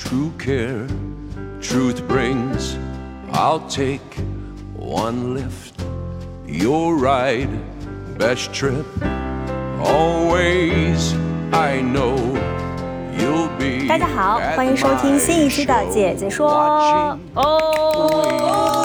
true care, truth brings. I'll take one lift, your ride, best trip. Always, I know you'll be. 大家好，欢迎收听新一期的《姐姐说》哦，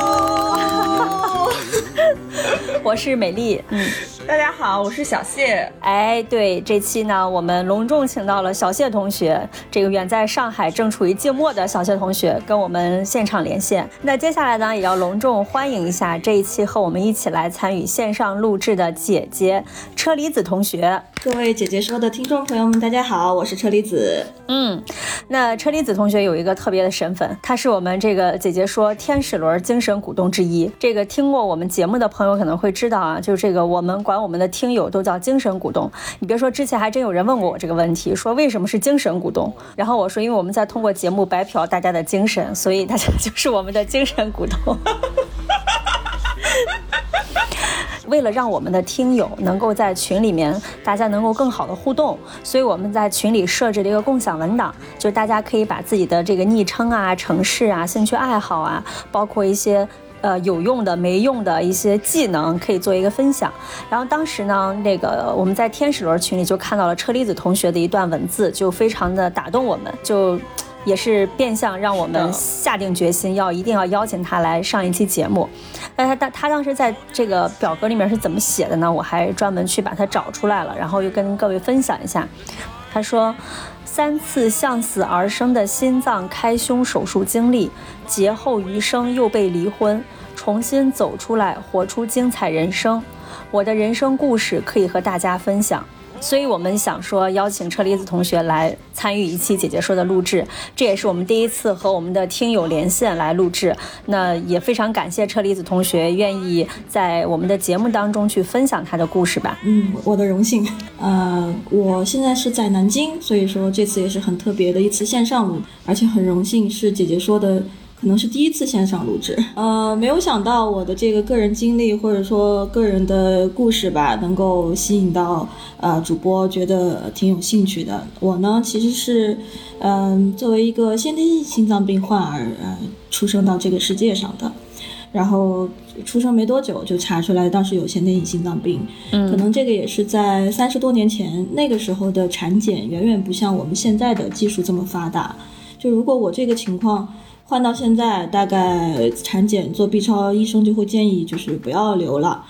我是美丽，嗯。 大家好，我是小谢。哎，对，这期呢，我们隆重请到了小谢同学，这个远在上海正处于静默的小谢同学，跟我们现场连线。那接下来呢，也要隆重欢迎一下这一期和我们一起来参与线上录制的姐姐车厘子同学。各位姐姐说的听众朋友们，大家好，我是车厘子。嗯，那车厘子同学有一个特别的身份，她是我们这个姐姐说天使轮精神股东之一。这个听过我们节目的朋友可能会知道啊，就是这个我们管我们的听友都叫精神股东。你别说，之前还真有人问过我这个问题，说为什么是精神股东？然后我说，因为我们在通过节目白嫖大家的精神，所以大家 就是我们的精神股东。为了让我们的听友能够在群里面，大家能够更好的互动，所以我们在群里设置了一个共享文档，就是大家可以把自己的这个昵称啊、城市啊、兴趣爱好啊，包括一些。呃，有用的、没用的一些技能可以做一个分享。然后当时呢，那个我们在天使轮群里就看到了车厘子同学的一段文字，就非常的打动我们，就也是变相让我们下定决心要一定要邀请他来上一期节目。那他他他当时在这个表格里面是怎么写的呢？我还专门去把它找出来了，然后又跟各位分享一下。他说。三次向死而生的心脏开胸手术经历，劫后余生又被离婚，重新走出来，活出精彩人生。我的人生故事可以和大家分享。所以我们想说，邀请车厘子同学来参与一期姐姐说的录制，这也是我们第一次和我们的听友连线来录制。那也非常感谢车厘子同学愿意在我们的节目当中去分享他的故事吧。嗯，我的荣幸。呃，我现在是在南京，所以说这次也是很特别的一次线上录，而且很荣幸是姐姐说的。可能是第一次线上录制，呃，没有想到我的这个个人经历或者说个人的故事吧，能够吸引到呃主播，觉得挺有兴趣的。我呢，其实是，嗯、呃，作为一个先天性心脏病患儿，呃，出生到这个世界上的，然后出生没多久就查出来当时有先天性心脏病，嗯，可能这个也是在三十多年前，那个时候的产检远远不像我们现在的技术这么发达，就如果我这个情况。换到现在，大概产检做 B 超，医生就会建议就是不要留了。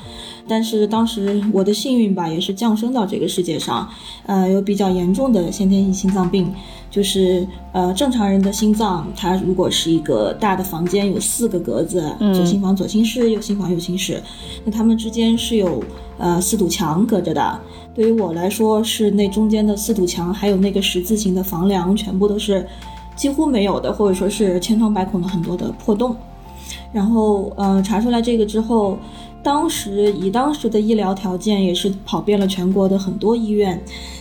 但是当时我的幸运吧，也是降生到这个世界上，呃，有比较严重的先天性心脏病，就是呃正常人的心脏，它如果是一个大的房间，有四个格子，左心房左心室，右心房右心室，那它们之间是有呃四堵墙隔着的。对于我来说，是那中间的四堵墙，还有那个十字形的房梁，全部都是。几乎没有的，或者说是千疮百孔的很多的破洞，然后呃查出来这个之后，当时以当时的医疗条件也是跑遍了全国的很多医院，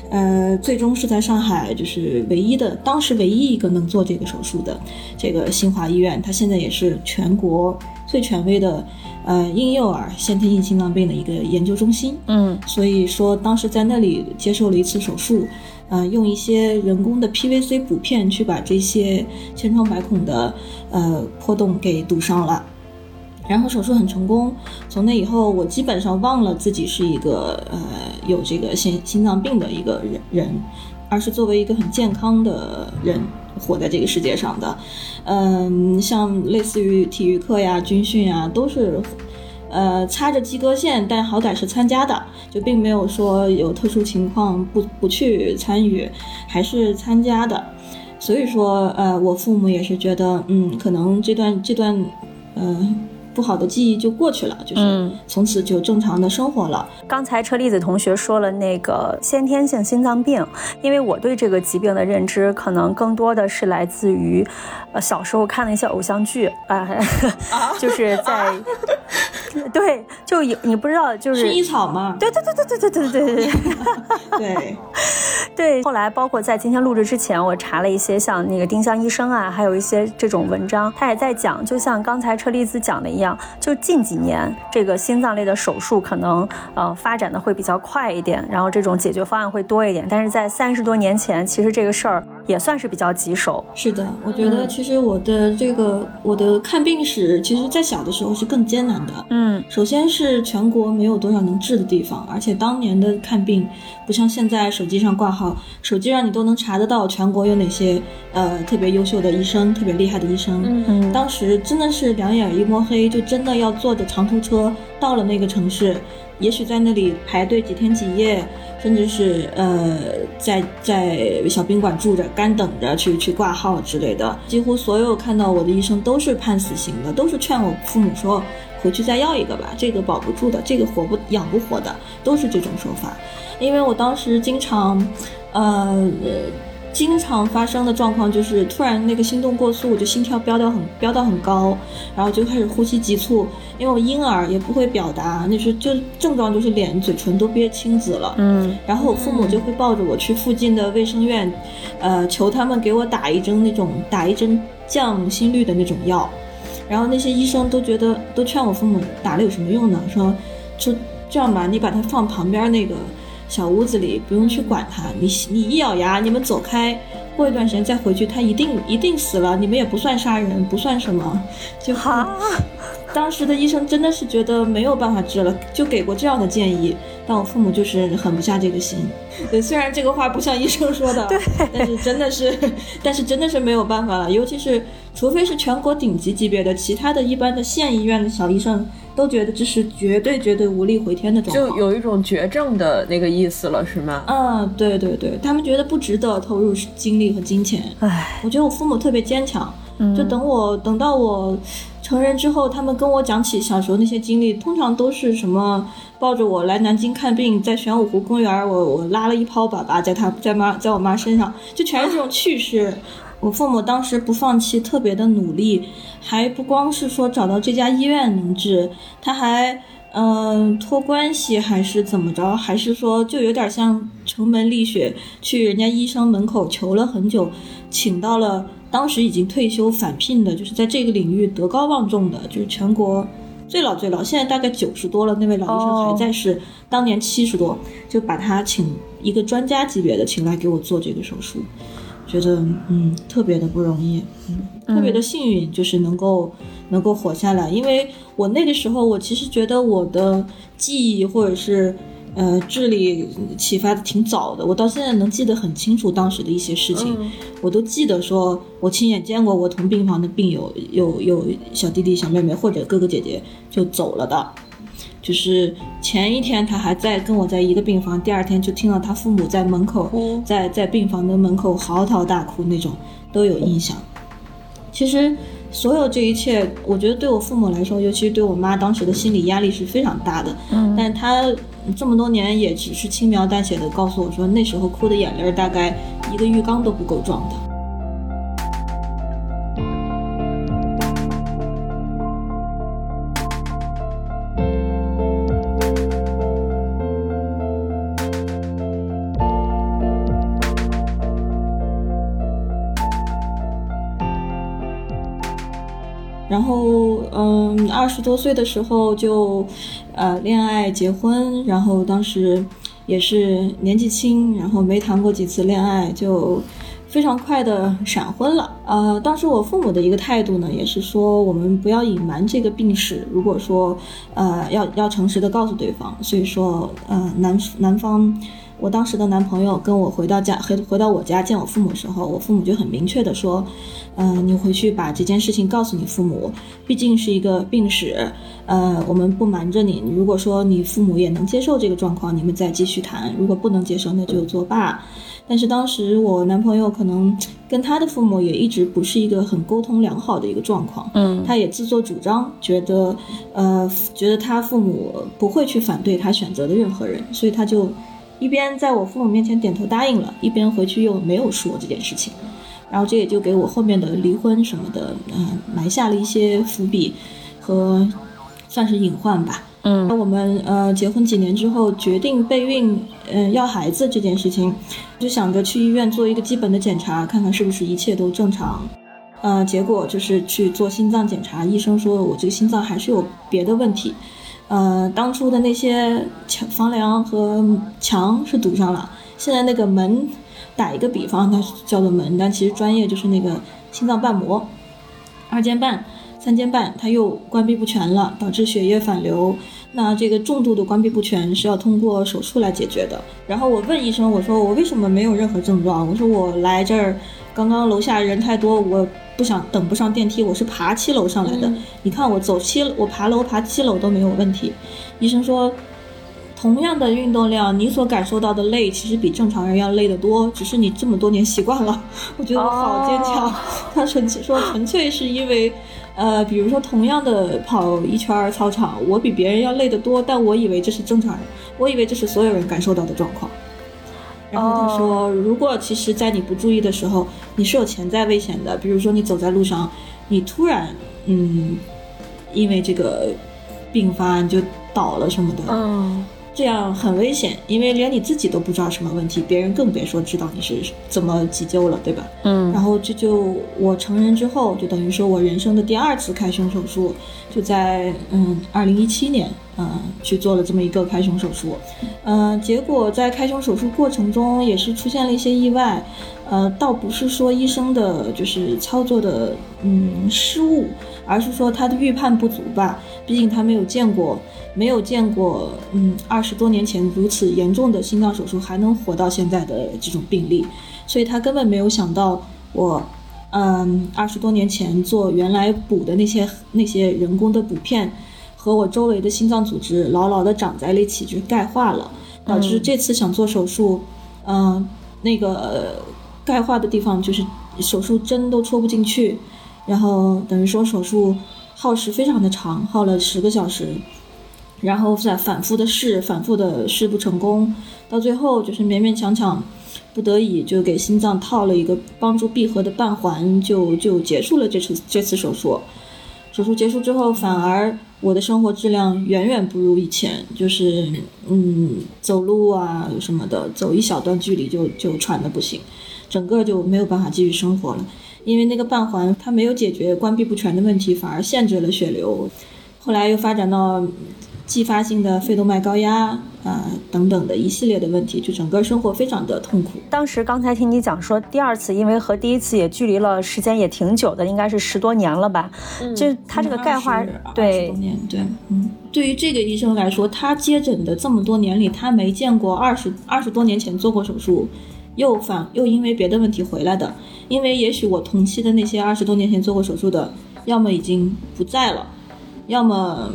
呃最终是在上海就是唯一的当时唯一一个能做这个手术的这个新华医院，它现在也是全国最权威的呃婴幼儿先天性心脏病的一个研究中心，嗯，所以说当时在那里接受了一次手术。呃，用一些人工的 PVC 补片去把这些千疮百孔的呃破洞给堵上了，然后手术很成功。从那以后，我基本上忘了自己是一个呃有这个心心脏病的一个人人，而是作为一个很健康的人活在这个世界上的。嗯，像类似于体育课呀、军训呀，都是。呃，擦着及格线，但好歹是参加的，就并没有说有特殊情况不不去参与，还是参加的。所以说，呃，我父母也是觉得，嗯，可能这段这段，呃，不好的记忆就过去了，就是嗯从此就正常的生活了。刚才车厘子同学说了那个先天性心脏病，因为我对这个疾病的认知可能更多的是来自于，呃，小时候看的一些偶像剧 啊，就是在，对，就有你不知道，就是薰衣草嘛，对对对对对对对对对对。对，对，后来包括在今天录制之前，我查了一些像那个丁香医生啊，还有一些这种文章，他也在讲，就像刚才车厘子讲的一样，就近几年这个心脏类的手术可能呃发展的会比较快一点，然后这种解决方案会多一点，但是在三十多年前，其实这个事儿也算是比较棘手。是的，我觉得其实我的这个我的看病史，其实在小的时候是更艰难的。嗯首先是全国没有多少能治的地方，而且当年的看病不像现在手机上挂号，手机上你都能查得到全国有哪些呃特别优秀的医生、特别厉害的医生。嗯当时真的是两眼一摸黑，就真的要坐着长途车到了那个城市，也许在那里排队几天几夜，甚至是呃在在小宾馆住着干等着去去挂号之类的。几乎所有看到我的医生都是判死刑的，都是劝我父母说回去再要一个吧，这个保不住的，这个活不养不活的，都是这种说法。因为我当时经常，呃。经常发生的状况就是突然那个心动过速，我就心跳飙到很飙到很高，然后就开始呼吸急促。因为我婴儿也不会表达，那是就症状就是脸、嘴唇都憋青紫了。嗯然后我父母就会抱着我去附近的卫生院，呃，求他们给我打一针那种打一针降心率的那种药。然后那些医生都觉得都劝我父母打了有什么用呢？说就这样吧，你把它放旁边那个小屋子里，不用去管它。你你一咬牙，你们走开，过一段时间再回去，他一定一定死了。你们也不算杀人，不算什么，就哈，当时的医生真的是觉得没有办法治了，就给过这样的建议，但我父母就是狠不下这个心。对，虽然这个话不像医生说的，对，但是真的是，但是真的是没有办法了。尤其是，除非是全国顶级级别的，其他的一般的县医院的小医生都觉得这是绝对绝对无力回天的状况。就有一种绝症的那个意思了，是吗？嗯，对对对，他们觉得不值得投入精力和金钱。唉，我觉得我父母特别坚强，就等我等到我成人之后，他们跟我讲起小时候那些经历，通常都是什么抱着我来南京看病，在玄武湖公园，我我拉了一泡粑粑在他在妈在我妈身上，就全是这种趣事。我父母当时不放弃，特别的努力，还不光是说找到这家医院能治，他还嗯，托关系还是怎么着？还是说就有点像城门立雪，去人家医生门口求了很久，请到了当时已经退休返聘的，就是在这个领域德高望重的，就是全国最老最老，现在大概九十多了，那位老医生哦还在世，当年七十多，就把他请一个专家级别的请来给我做这个手术，觉得嗯特别的不容易，嗯，特别的幸运，就是能够能够活下来。因为我那个时候，我其实觉得我的记忆或者是呃智力启发的挺早的，我到现在能记得很清楚当时的一些事情，我都记得说我亲眼见过我同病房的病友有有小弟弟小妹妹或者哥哥姐姐就走了的。就是前一天他还在跟我在一个病房，第二天就听到他父母在门口，在在病房的门口嚎啕大哭那种，都有印象。其实所有这一切，我觉得对我父母来说，尤其是对我妈当时的心理压力是非常大的。嗯但她这么多年也只是轻描淡写的告诉我说，那时候哭的眼泪儿大概一个浴缸都不够装的。后，嗯，二十多岁的时候就，呃，恋爱结婚，然后当时也是年纪轻，然后没谈过几次恋爱，就非常快的闪婚了。呃，当时我父母的一个态度呢，也是说我们不要隐瞒这个病史，如果说，呃，要要诚实的告诉对方。所以说，呃，男男方，我当时的男朋友跟我回到家，回回到我家见我父母的时候，我父母就很明确的说，嗯、你回去把这件事情告诉你父母，毕竟是一个病史，呃，我们不瞒着你，如果说你父母也能接受这个状况，你们再继续谈；如果不能接受，那就作罢。但是当时我男朋友可能跟他的父母也一直不是一个很沟通良好的一个状况，嗯他也自作主张，觉得呃觉得他父母不会去反对他选择的任何人，所以他就一边在我父母面前点头答应了，一边回去又没有说这件事情，然后这也就给我后面的离婚什么的，嗯、埋下了一些伏笔和算是隐患吧。嗯那我们呃结婚几年之后决定备孕，嗯、要孩子这件事情，就想着去医院做一个基本的检查，看看是不是一切都正常。呃，结果就是去做心脏检查，医生说我这个心脏还是有别的问题。呃，当初的那些墙、房梁和墙是堵上了，现在那个门，打一个比方，它叫做门，但其实专业就是那个心脏瓣膜，二尖瓣、三尖瓣它又关闭不全了，导致血液反流。那这个重度的关闭不全是要通过手术来解决的。然后我问医生，我说我为什么没有任何症状？我说我来这儿，刚刚楼下人太多，我不想等不上电梯，我是爬七楼上来的。你看我走七，我爬楼爬七楼都没有问题。医生说，同样的运动量，你所感受到的累其实比正常人要累得多，只是你这么多年习惯了。我觉得我好坚强。哦他纯粹说纯粹是因为，呃，比如说同样的跑一圈儿操场，我比别人要累得多，但我以为这是正常人，我以为这是所有人感受到的状况。然后他说，如果其实，在你不注意的时候，你是有潜在危险的。比如说，你走在路上，你突然，嗯，因为这个病发你就倒了什么的，嗯这样很危险，因为连你自己都不知道什么问题，别人更别说知道你是怎么急救了，对吧？嗯然后这就我成人之后，就等于说我人生的第二次开胸手术，就在嗯二零一七年，嗯去做了这么一个开胸手术，嗯结果在开胸手术过程中也是出现了一些意外，呃倒不是说医生的就是操作的嗯失误，而是说他的预判不足吧，毕竟他没有见过。没有见过，嗯，二十多年前如此严重的心脏手术还能活到现在的这种病例，所以他根本没有想到我，嗯，二十多年前做原来补的那些那些人工的补片，和我周围的心脏组织牢牢地长在了一起，就钙化了，导致这次想做手术，嗯，那个呃钙化的地方就是手术针都戳不进去，然后等于说手术耗时非常的长，耗了十个小时。然后再反复的试，反复的试不成功，到最后就是勉勉强强，不得已就给心脏套了一个帮助闭合的瓣环，就就结束了这次这次手术。手术结束之后，反而我的生活质量远远不如以前，就是嗯，走路啊什么的，走一小段距离就就喘的不行，整个就没有办法继续生活了。因为那个瓣环它没有解决关闭不全的问题，反而限制了血流。后来又发展到继发性的肺动脉高压啊、呃等等的一系列的问题，就整个生活非常的痛苦。当时刚才听你讲说，第二次因为和第一次也距离了时间也挺久的，应该是十多年了吧？就他这个钙化，对20多年，对，嗯，对于这个医生来说，他接诊的这么多年里，他没见过二十二十多年前做过手术，又反又因为别的问题回来的。因为也许我同期的那些二十多年前做过手术的，要么已经不在了，要么，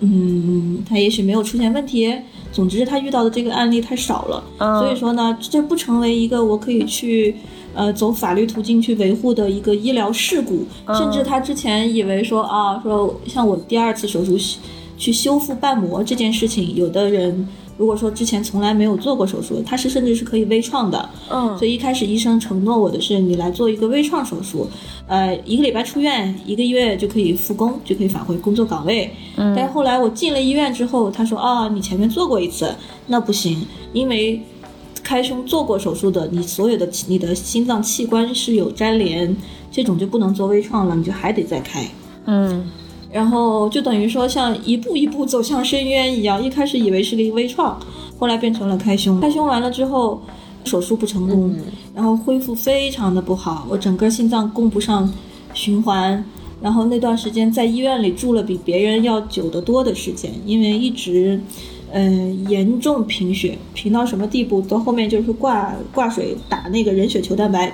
嗯，他也许没有出现问题。总之，他遇到的这个案例太少了，嗯所以说呢，这不成为一个我可以去呃走法律途径去维护的一个医疗事故。甚至他之前以为说啊，说像我第二次手术去修复瓣膜这件事情，有的人如果说之前从来没有做过手术，它是甚至是可以微创的。嗯所以一开始医生承诺我的是，你来做一个微创手术，呃，一个礼拜出院，一个月就可以复工，就可以返回工作岗位。嗯但是后来我进了医院之后，他说啊，你前面做过一次，那不行，因为开胸做过手术的，你所有的你的心脏器官是有粘连，这种就不能做微创了，你就还得再开。嗯然后就等于说像一步一步走向深渊一样，一开始以为是个微创，后来变成了开胸。开胸完了之后，手术不成功，然后恢复非常的不好，我整个心脏供不上循环。然后那段时间在医院里住了比别人要久得多的时间，因为一直嗯、严重贫血，贫到什么地步？到后面就是挂挂水打那个人血球蛋白，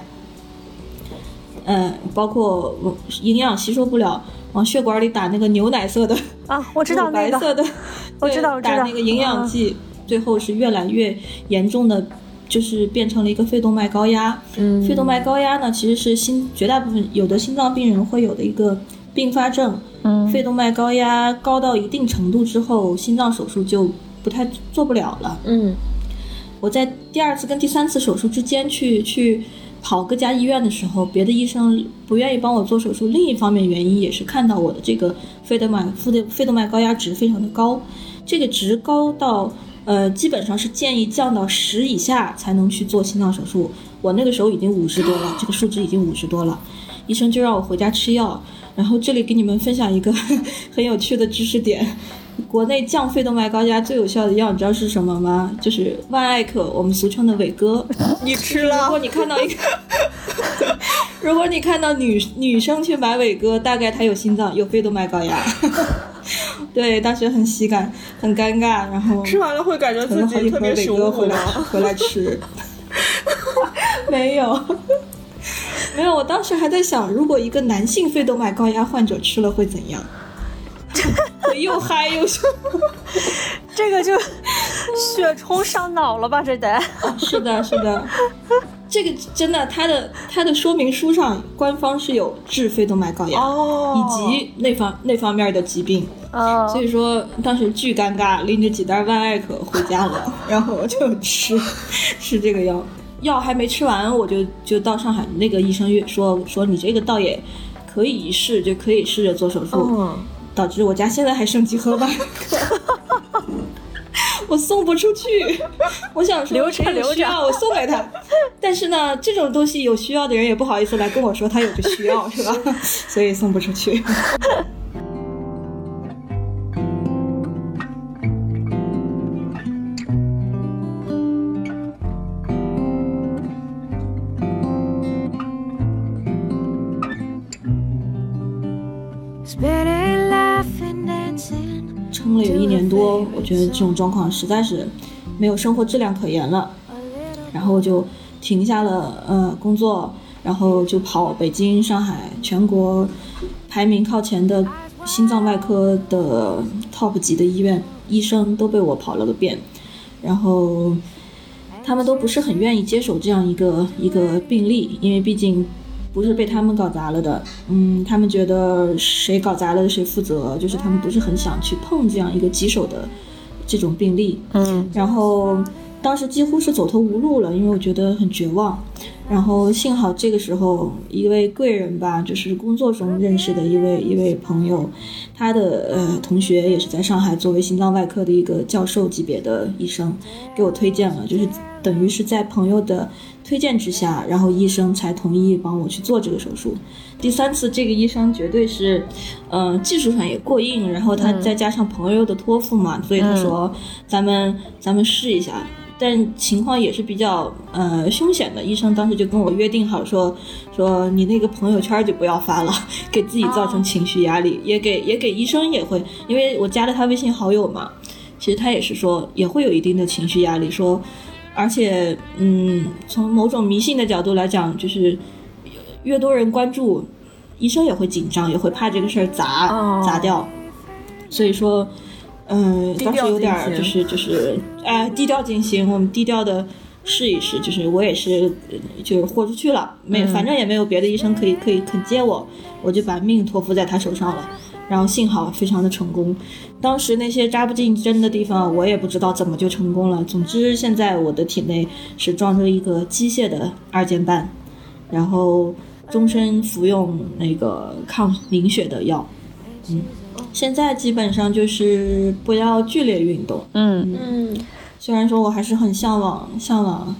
嗯、包括我营养吸收不了，往血管里打那个牛奶色的。啊，我知道 那个，白色的，我知道对我知道打那个营养剂，最后是越来越严重的，就是变成了一个肺动脉高压。嗯肺动脉高压呢，其实是心绝大部分有的心脏病人会有的一个并发症。嗯肺动脉高压高到一定程度之后，心脏手术就不太做不了了。嗯我在第二次跟第三次手术之间去去跑各家医院的时候，别的医生不愿意帮我做手术。另一方面原因也是看到我的这个肺动脉肺的肺动脉高压值非常的高，这个值高到呃基本上是建议降到十以下才能去做心脏手术。我那个时候已经五十多了，这个数值已经五十多了，医生就让我回家吃药。然后这里给你们分享一个 很有趣的知识点。国内降肺动脉高压最有效的药，你知道是什么吗？就是万艾可，我们俗称的伟哥。你吃了如果你看到一个，如果你看到女女生去买伟哥，大概她有心脏有肺动脉高压。对，当时很喜感，很尴尬，然后吃完了会感觉自己特别伟哥回来？回来吃。没有，没有，我当时还在想，如果一个男性肺动脉高压患者吃了会怎样？会又嗨又凶。这个就血冲上脑了吧？这得，是的，是的，这个真的，它的它的说明书上官方是有治肺动脉高压、哦以及那方那方面的疾病，嗯，所以说当时巨尴尬，拎着几袋万艾可回家了，然后我就吃 吃这个药，药还没吃完，我就就到上海那个医生院说说你这个倒也可以一试，就可以试着做手术。嗯，导致我家现在还剩几盒万艾可，我送不出去。我想说留着谁有留着需要我送给他，但是呢，这种东西有需要的人也不好意思来跟我说他有这需要，是吧？所以送不出去。多，我觉得这种状况实在是没有生活质量可言了，然后就停下了呃工作，然后就跑北京、上海，全国排名靠前的心脏外科的 top 级的医院，医生都被我跑了个遍，然后他们都不是很愿意接手这样一个一个病例，因为毕竟不是被他们搞砸了的，嗯，他们觉得谁搞砸了谁负责，就是他们不是很想去碰这样一个棘手的这种病例，嗯。然后当时几乎是走投无路了，因为我觉得很绝望。然后幸好这个时候一位贵人吧，就是工作中认识的一位一位朋友，他的呃同学也是在上海作为心脏外科的一个教授级别的医生，给我推荐了，就是等于是在朋友的推荐之下，然后医生才同意帮我去做这个手术。第三次这个医生绝对是，呃，技术上也过硬，然后他再加上朋友的托付嘛，所以他说咱们咱们试一下。但情况也是比较呃凶险的，医生当时就跟我约定好说说你那个朋友圈就不要发了，给自己造成情绪压力，也给也给医生也会，因为我加了他微信好友嘛，其实他也是说也会有一定的情绪压力，说而且嗯从某种迷信的角度来讲，就是越多人关注，医生也会紧张，也会怕这个事儿砸、哦砸掉，所以说。嗯，当时有点儿就是就是，哎，低调进行，我们低调的试一试。就是我也是，呃就是豁出去了，没，反正也没有别的医生可以可以肯接我，我就把命托付在他手上了。然后幸好非常的成功，当时那些扎不进针的地方，我也不知道怎么就成功了。总之，现在我的体内是装着一个机械的二尖瓣，然后终身服用那个抗凝血的药。嗯，现在基本上就是不要剧烈运动。嗯嗯，虽然说我还是很向往向往，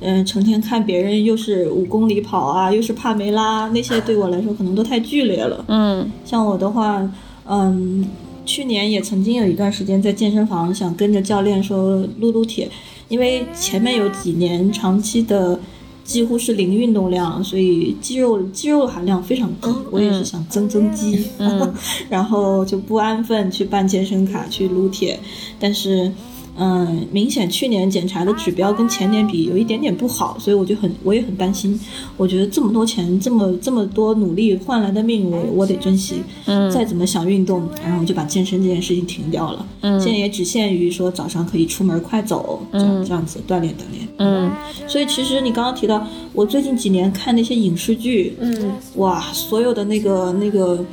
嗯、成天看别人又是五公里跑啊，又是帕梅拉，那些对我来说可能都太剧烈了。嗯像我的话，嗯，去年也曾经有一段时间在健身房想跟着教练说撸撸铁，因为前面有几年长期的几乎是零运动量，所以肌肉肌肉含量非常低。我也是想增增肌，嗯 然后就不安分去办健身卡去撸铁，但是嗯，明显去年检查的指标跟前年比有一点点不好，所以我就很我也很担心。我觉得这么多钱，这么这么多努力换来的命，我我得珍惜。嗯再怎么想运动，然后我就把健身这件事情停掉了。嗯现在也只限于说早上可以出门快走，这样、这样子锻炼锻炼。嗯所以其实你刚刚提到，我最近几年看那些影视剧，嗯，哇，所有的那个那个，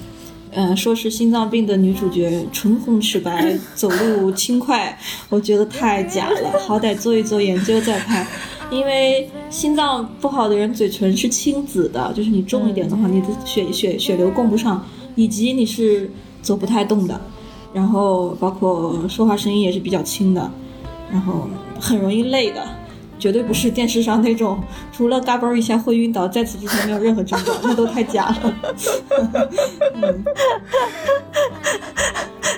呃，说是心脏病的女主角唇红齿白，走路轻快，我觉得太假了。好歹做一做研究再拍，因为心脏不好的人嘴唇是青紫的，就是你重一点的话，你的血血血流供不上，以及你是走不太动的，然后包括说话声音也是比较轻的，然后很容易累的。绝对不是电视上那种，除了嘎嘣一下会晕倒，在此之前没有任何征兆，那都太假了。嗯，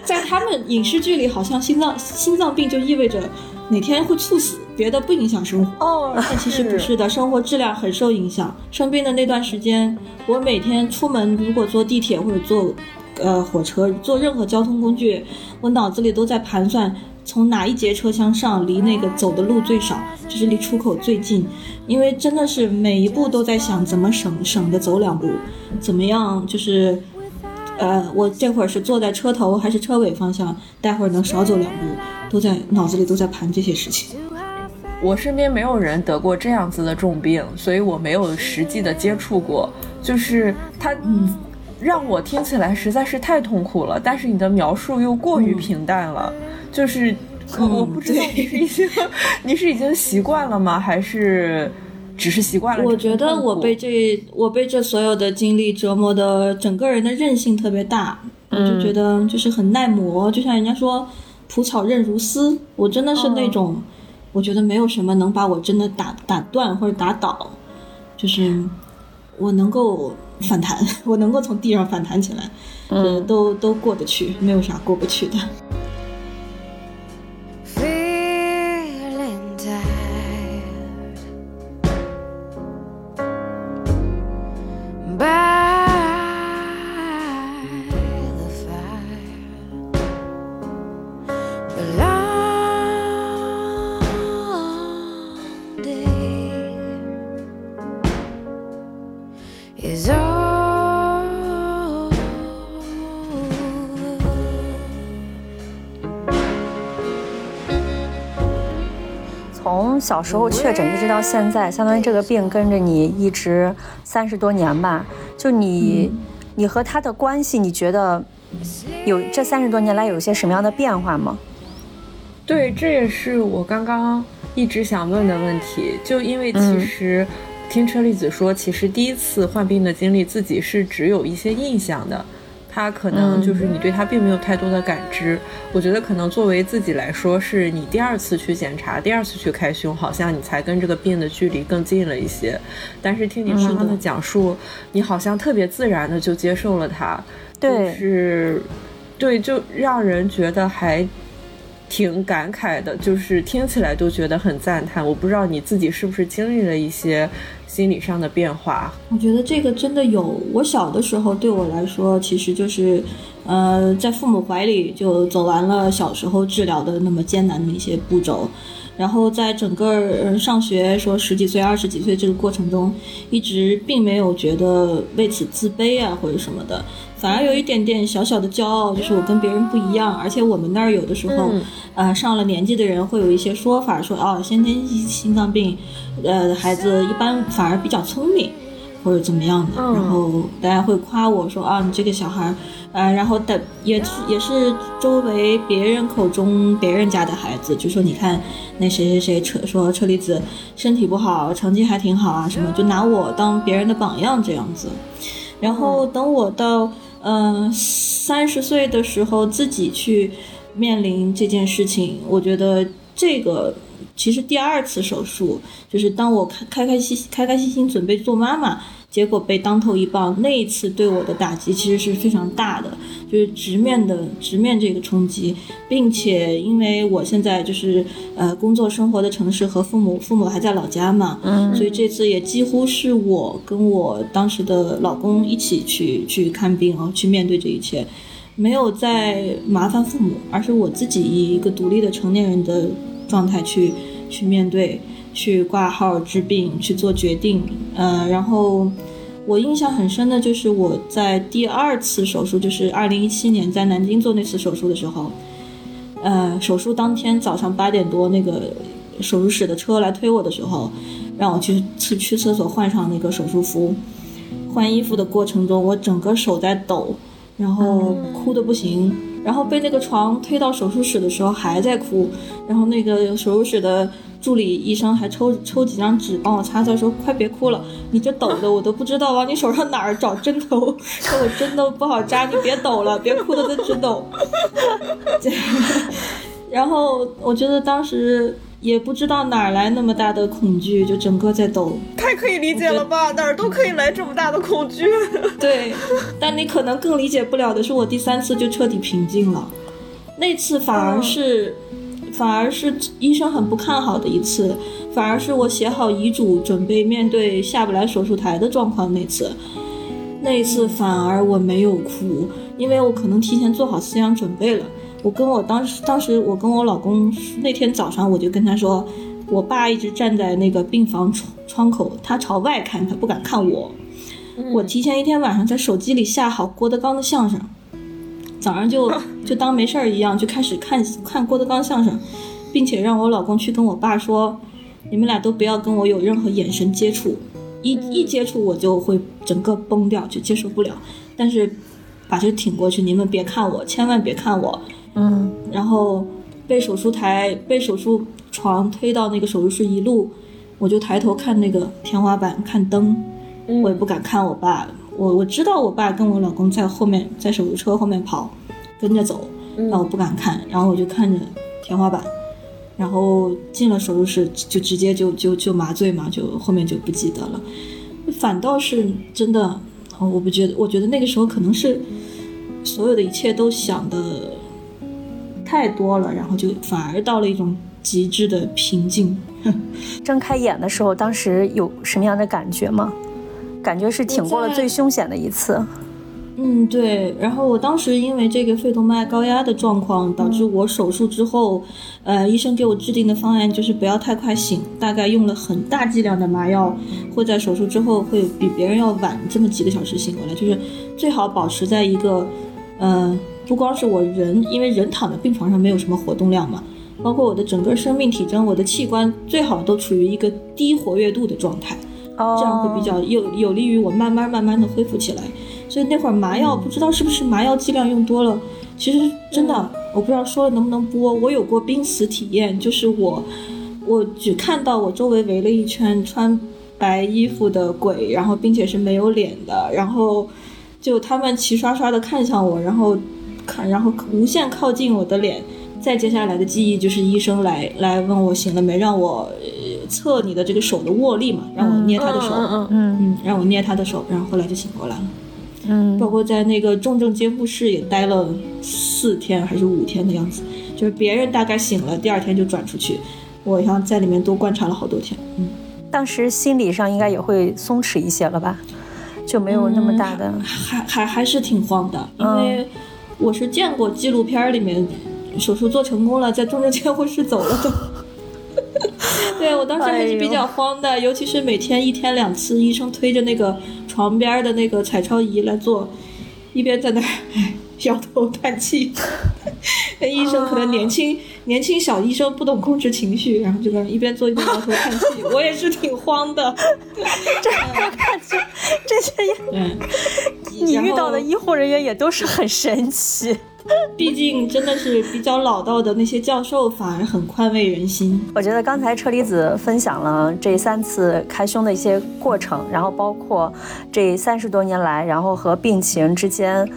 在他们影视剧里，好像心脏心脏病就意味着哪天会猝死，别的不影响生活。哦，但其实不是的，生活质量很受影响。生病的那段时间，我每天出门如果坐地铁或者坐呃火车，坐任何交通工具，我脑子里都在盘算从哪一节车厢上离那个走的路最少，就是离出口最近。因为真的是每一步都在想怎么省省着走两步，怎么样就是。呃，我这会儿是坐在车头还是车尾方向？待会儿能少走两步，都在脑子里都在盘这些事情。我身边没有人得过这样子的重病，所以我没有实际的接触过。就是他，嗯让我听起来实在是太痛苦了，但是你的描述又过于平淡了，就是。嗯我不知道你是已经，你是已经习惯了吗？还是只是习惯了我？觉得我被这我被这所有的经历折磨的，整个人的韧性特别大，我就觉得就是很耐磨，就像人家说“蒲草韧如丝”，我真的是那种，我觉得没有什么能把我真的打打断或者打倒，就是我能够反弹，我能够从地上反弹起来，嗯，都都过得去，没有啥过不去的。小时候确诊一直到现在，相当于这个病跟着你一直三十多年吧。就你，你和他的关系，你觉得有这三十多年来有一些什么样的变化吗？对，这也是我刚刚一直想问的问题。就因为其实听车厘子说，其实第一次患病的经历自己是只有一些印象的，他可能就是你对他并没有太多的感知。我觉得可能作为自己来说，是你第二次去检查，第二次去开胸，好像你才跟这个病的距离更近了一些。但是听你刚刚的讲述，你好像特别自然的就接受了它，对就是对，就让人觉得还挺感慨的，就是听起来都觉得很赞叹。我不知道你自己是不是经历了一些心理上的变化。我觉得这个真的有。我小的时候对我来说，其实就是，呃，在父母怀里就走完了小时候治疗的那么艰难的一些步骤，然后在整个上学说十几岁、二十几岁这个过程中，一直并没有觉得为此自卑啊或者什么的，反而有一点点小小的骄傲，就是我跟别人不一样。而且我们那儿有的时候，呃，上了年纪的人会有一些说法，说哦，先天性心脏病，呃，孩子一般反而比较聪明。或者怎么样的，然后大家会夸我说啊，你这个小孩儿，呃，然后的也是也是周围别人口中别人家的孩子，就说你看那谁谁谁车说车厘子身体不好，成绩还挺好啊，什么就拿我当别人的榜样这样子。然后等我到嗯三十岁的时候，自己去面临这件事情，我觉得这个其实第二次手术，就是当我开开开心心开开心心准备做妈妈，结果被当头一棒，那一次对我的打击其实是非常大的，就是直面的直面这个冲击，并且因为我现在就是呃工作生活的城市和父母父母还在老家嘛，嗯，所以这次也几乎是我跟我当时的老公一起去去看病，然后去面对这一切。没有再麻烦父母，而是我自己以一个独立的成年人的状态去去面对、去挂号治病、去做决定。呃，然后我印象很深的就是我在第二次手术，就是二零一七年在南京做那次手术的时候，呃，手术当天早上八点多，那个手术室的车来推我的时候，让我去去去厕所换上那个手术服。换衣服的过程中，我整个手在抖，然后哭的不行，然后被那个床推到手术室的时候还在哭，然后那个手术室的助理医生还抽抽几张纸帮我擦擦，说快别哭了，你这抖的我都不知道往你手上哪儿找针头，说我针都不好扎，你别抖了，别哭的在直抖。这 然后我觉得当时也不知道哪儿来那么大的恐惧，就整个在抖。太可以理解了吧？哪儿都可以来这么大的恐惧。对，但你可能更理解不了的是，我第三次就彻底平静了，那次反而是，反而是医生很不看好的一次，反而是我写好遗嘱准备面对下不来手术台的状况那次，那一次反而我没有哭，因为我可能提前做好思想准备了。我跟我当时当时我跟我老公那天早上我就跟他说，我爸一直站在那个病房窗窗口，他朝外看，他不敢看我。我提前一天晚上在手机里下好郭德纲的相声，早上就 就当没事儿一样就开始看看郭德纲相声，并且让我老公去跟我爸说，你们俩都不要跟我有任何眼神接触，一一接触我就会整个崩掉，就接受不了。但是把这挺过去，你们别看我，千万别看我。嗯，然后被手术台、被手术床推到那个手术室一路，我就抬头看那个天花板，看灯，我也不敢看我爸。我我知道我爸跟我老公在后面，在手术车后面跑，跟着走，但我不敢看。然后我就看着天花板，然后进了手术室就直接就就就麻醉嘛，就后面就不记得了。反倒是真的，哦我不觉得，我觉得那个时候可能是所有的一切都想的太多了，然后就反而到了一种极致的平静。睁开眼的时候，当时有什么样的感觉吗？感觉是挺过了最凶险的一次。嗯，对。然后我当时因为这个肺动脉高压的状况，导致我手术之后，呃，医生给我制定的方案就是不要太快醒，大概用了很大剂量的麻药，会在手术之后会比别人要晚这么几个小时醒过来，就是最好保持在一个，呃，不光是我人，因为人躺在病床上没有什么活动量嘛，包括我的整个生命体征，我的器官最好都处于一个低活跃度的状态。哦，这样会比较有有利于我慢慢慢慢的恢复起来。所以那会儿麻药不知道是不是麻药剂量用多了，其实真的我不知道说了能不能播。我有过濒死体验，就是我我只看到我周围围了一圈穿白衣服的鬼，然后并且是没有脸的，然后就他们齐刷刷的看向我，然后看然后无限靠近我的脸。再接下来的记忆就是医生来来问我醒了没，让我、呃、测你的这个手的握力嘛，让我捏他的手，嗯嗯让我捏他的手，然后后来就醒过来了。嗯包括在那个重症监护室也待了四天还是五天的样子，就是别人大概醒了，第二天就转出去，我好像在里面多观察了好多天。嗯，当时心理上应该也会松弛一些了吧？就没有那么大的。还还还是挺慌的，因嗯为我是见过纪录片里面手术做成功了，在重症监护室走了都。对我当时还是比较慌的，尤其是每天一天两次，医生推着那个床边的那个彩超仪来做，一边在那儿唉摇头叹气。那医生可能年轻、年轻小医生不懂控制情绪，然后就跟一边做一边摇头叹气。我也是挺慌的。这感觉这些也对，你遇到的医护人员也都是很神奇。毕竟真的是比较老道的那些教授，反而很宽慰人心。我觉得刚才车厘子分享了这三次开胸的一些过程，然后包括这三十多年来，然后和病情之间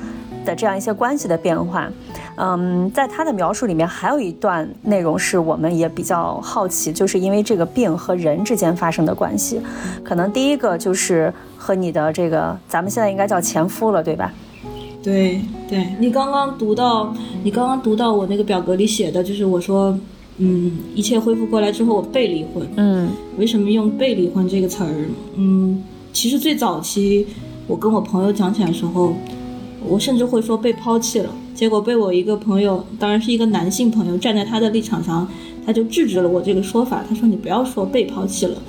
的这样一些关系的变化。嗯，在他的描述里面还有一段内容是我们也比较好奇，就是因为这个病和人之间发生的关系。可能第一个就是和你的这个，咱们现在应该叫前夫了，对吧？对对，你刚刚读到，你刚刚读到我那个表格里写的，就是我说，嗯，一切恢复过来之后，我被离婚。嗯为什么用“被离婚”这个词儿？嗯，其实最早期我跟我朋友讲起来的时候，我甚至会说被抛弃了。结果被我一个朋友，当然是一个男性朋友，站在他的立场上，他就制止了我这个说法。他说：“你不要说被抛弃了，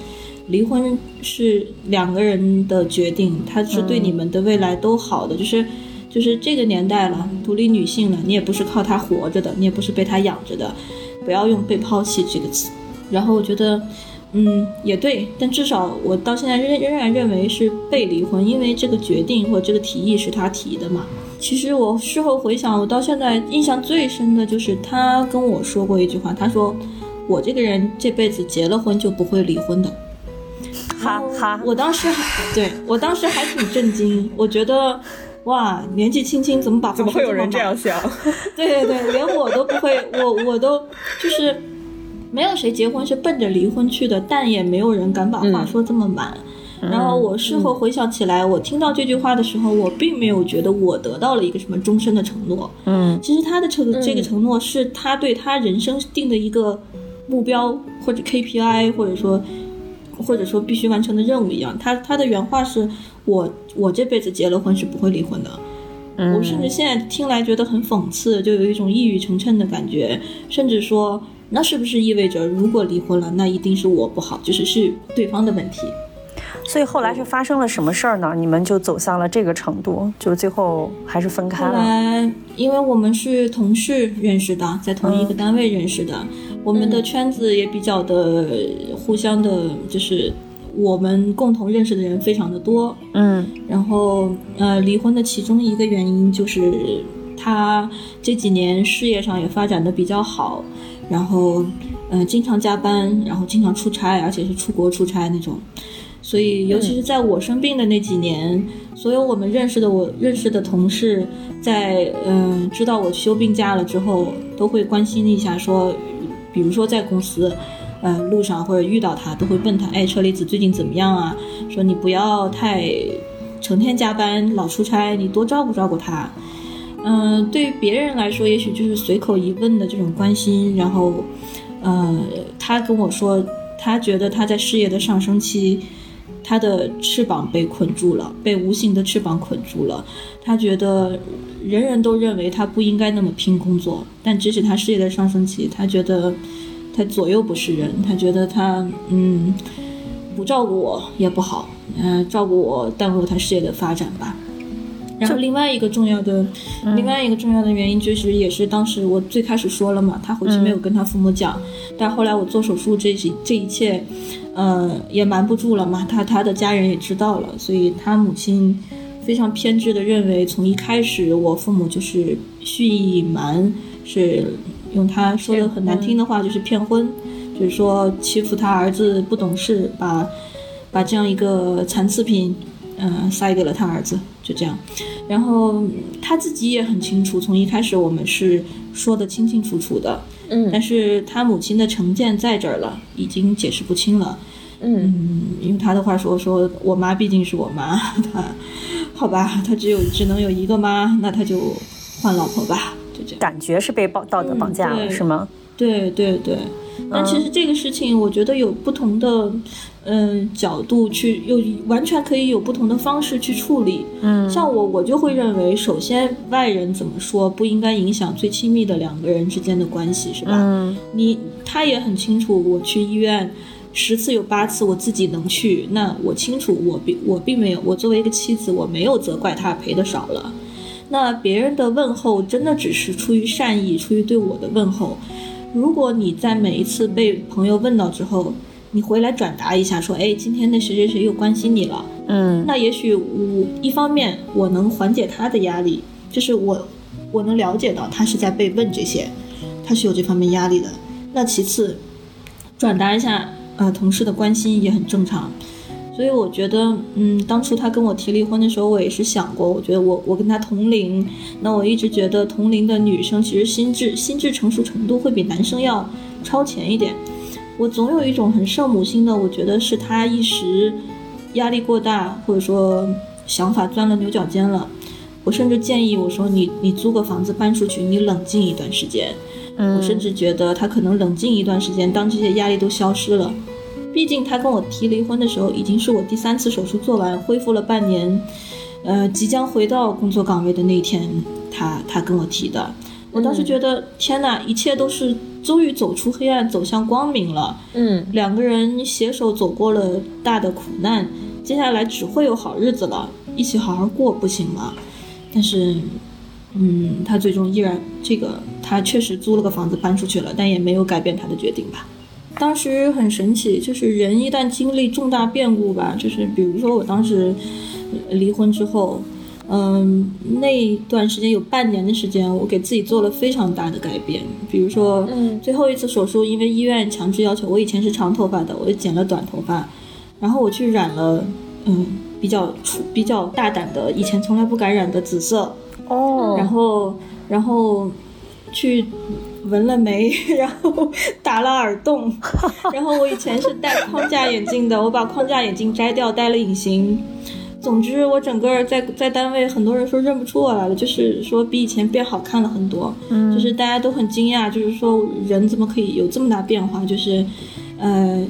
离婚是两个人的决定，他是对你们的未来都好的。就是就是这个年代了，独立女性了，你也不是靠他活着的，你也不是被他养着的，不要用被抛弃这个词。”然后我觉得。嗯，也对，但至少我到现在仍仍然认为是被离婚，因为这个决定或这个提议是他提的嘛。其实我事后回想，我到现在印象最深的就是他跟我说过一句话，他说：“我这个人这辈子结了婚就不会离婚的。”哈哈，我当时还 对我当时还挺震惊，我觉得哇，年纪轻轻怎么把话怎么会有人这样想？对对对，连我都不会，我我都就是没有谁结婚是奔着离婚去的，但也没有人敢把话说这么满。然后我事后回想起来，我听到这句话的时候，我并没有觉得我得到了一个什么终身的承诺。嗯其实他的承这个承诺是他对他人生定的一个目标或者 KPI，或者说或者说必须完成的任务一样。他他的原话是我我这辈子结了婚是不会离婚的。我甚至现在听来觉得很讽刺，就有一种一语成谶的感觉，甚至说那是不是意味着如果离婚了，那一定是我不好，就是是对方的问题？所以后来是发生了什么事儿呢？你们就走向了这个程度，就是最后还是分开了后。来，因为我们是同事认识的，在同一个单位认识的，我们的圈子也比较的互相的，就是我们共同认识的人非常的多。嗯然后，呃，离婚的其中一个原因就是他这几年事业上也发展的比较好，然后，呃，经常加班，然后经常出差，而且是出国出差那种。所以，尤其是在我生病的那几年，所有我们认识的我认识的同事，在嗯、知道我休病假了之后，都会关心一下说，比如说在公司，呃，路上或者遇到他，都会问他，哎，车厘子最近怎么样啊？说你不要太成天加班，老出差，你多照顾照顾他。嗯、对于别人来说，也许就是随口一问的这种关心，然后，呃，他跟我说，他觉得他在事业的上升期，他的翅膀被捆住了，被无形的翅膀捆住了。他觉得人人都认为他不应该那么拼工作，但即使他事业的上升期，他觉得他左右不是人，他觉得他嗯不照顾我也不好，嗯、照顾我耽误他事业的发展吧。然后另外一个重要的，另外一个重要的原因就是，也是当时我最开始说了嘛，他回去没有跟他父母讲，但后来我做手术这些这一切，呃，也瞒不住了嘛，他他的家人也知道了，所以他母亲非常偏执的认为，从一开始我父母就是蓄意隐瞒，是用他说的很难听的话，就是骗婚，就是说欺负他儿子不懂事，把把这样一个残次品，嗯、塞给了他儿子，就这样。然后他自己也很清楚，从一开始我们是说的清清楚楚的，嗯但是他母亲的成见在这儿了，已经解释不清了。嗯嗯，用他的话说，说我妈毕竟是我妈，她好吧，他只有只能有一个妈，那他就换老婆吧，就这样。感觉是被道道德绑架了，对是吗？对对对，但其实这个事情，我觉得有不同的，嗯、角度去，又完全可以有不同的方式去处理。嗯像我，我就会认为，首先外人怎么说不应该影响最亲密的两个人之间的关系，是吧？嗯你他也很清楚，我去医院十次有八次我自己能去，那我清楚我并我并没有，我作为一个妻子，我没有责怪他赔的少了。那别人的问候真的只是出于善意，出于对我的问候。如果你在每一次被朋友问到之后，你回来转达一下，说，哎，今天那谁谁谁又关心你了，嗯那也许我一方面我能缓解他的压力，就是我我能了解到他是在被问这些，他是有这方面压力的。那其次，转达一下呃同事的关心也很正常。所以我觉得，嗯，当初他跟我提离婚的时候，我也是想过，我觉得我我跟他同龄，那我一直觉得同龄的女生其实心智心智成熟程度会比男生要超前一点。我总有一种很圣母心的，我觉得是他一时压力过大，或者说想法钻了牛角尖了。我甚至建议我说你你租个房子搬出去，你冷静一段时间。我甚至觉得他可能冷静一段时间，当这些压力都消失了。毕竟他跟我提离婚的时候，已经是我第三次手术做完，恢复了半年。呃，即将回到工作岗位的那一天，他他跟我提的。我当时觉得，天哪，一切都是终于走出黑暗，走向光明了。嗯两个人携手走过了大的苦难，接下来只会有好日子了，一起好好过，不行吗？但是，嗯，他最终依然这个，他确实租了个房子搬出去了，但也没有改变他的决定吧。当时很神奇，就是人一旦经历重大变故吧，就是比如说我当时呃离婚之后，嗯，那段时间有半年的时间，我给自己做了非常大的改变。比如说，嗯。最后一次手术，因为医院强制要求，我以前是长头发的，我就剪了短头发，然后我去染了，嗯，比较出比较大胆的，以前从来不敢染的紫色，哦。然后然后去纹了眉，然后打了耳洞，然后我以前是戴框架眼镜的，我把框架眼镜摘掉，戴了隐形。总之，我整个在在单位，很多人说认不出我来了，就是说比以前变好看了很多，嗯就是大家都很惊讶，就是说人怎么可以有这么大变化，就是，呃，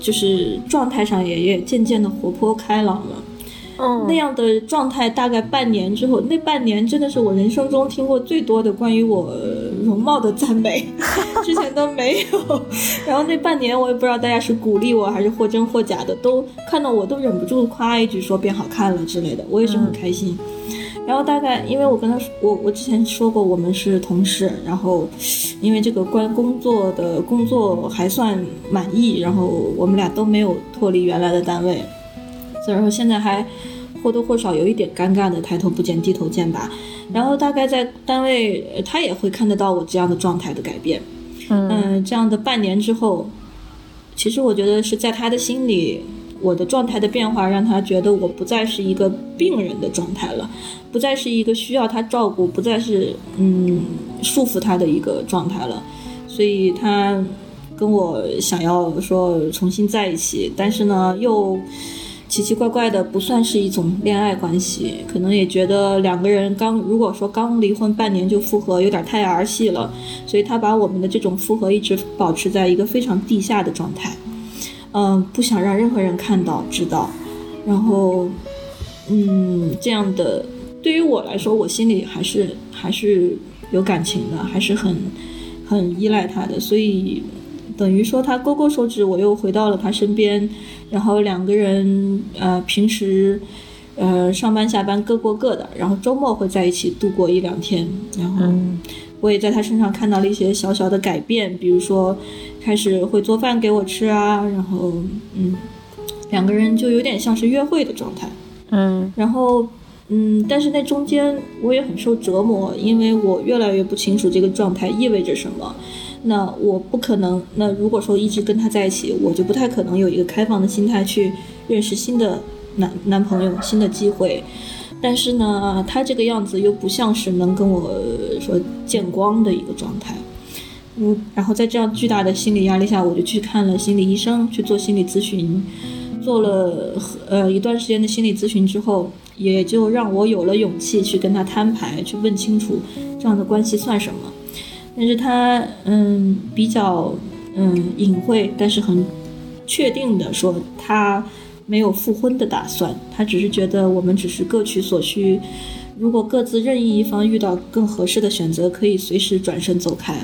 就是状态上也也渐渐的活泼开朗了。嗯那样的状态大概半年之后，那半年真的是我人生中听过最多的关于我容貌的赞美，之前都没有。然后那半年我也不知道大家是鼓励我还是或真或假的，都看到我都忍不住夸一句说变好看了之类的，我也是很开心。然后大概因为我跟他说，我我之前说过我们是同事，然后因为这个关工作的工作还算满意，然后我们俩都没有脱离原来的单位，所以说现在还或多或少有一点尴尬的抬头不见低头见吧。然后大概在单位，呃他也会看得到我这样的状态的改变。嗯，这样的半年之后，其实我觉得是在他的心里，我的状态的变化让他觉得我不再是一个病人的状态了，不再是一个需要他照顾，不再是嗯束缚他的一个状态了。所以他跟我想要说重新在一起，但是呢又奇奇怪怪的，不算是一种恋爱关系，可能也觉得两个人刚如果说刚离婚半年就复合，有点太儿戏了，所以他把我们的这种复合一直保持在一个非常地下的状态，嗯，不想让任何人看到知道，然后嗯这样的对于我来说，我心里还是还是有感情的，还是很很依赖他的，所以等于说他勾勾手指，我又回到了他身边，然后两个人呃平时呃上班下班各过各的，然后周末会在一起度过一两天，然后我也在他身上看到了一些小小的改变，比如说开始会做饭给我吃啊，然后嗯两个人就有点像是约会的状态，嗯。然后，嗯，但是那中间我也很受折磨，因为我越来越不清楚这个状态意味着什么。那我不可能，那如果说一直跟他在一起，我就不太可能有一个开放的心态去认识新的男男朋友、新的机会。但是呢，他这个样子又不像是能跟我说见光的一个状态。嗯，然后在这样巨大的心理压力下，我就去看了心理医生，去做心理咨询。做了呃一段时间的心理咨询之后，也就让我有了勇气去跟他摊牌，去问清楚这样的关系算什么。但是他嗯比较嗯隐晦，但是很确定的说他没有复婚的打算，他只是觉得我们只是各取所需，如果各自任意一方遇到更合适的选择，可以随时转身走开。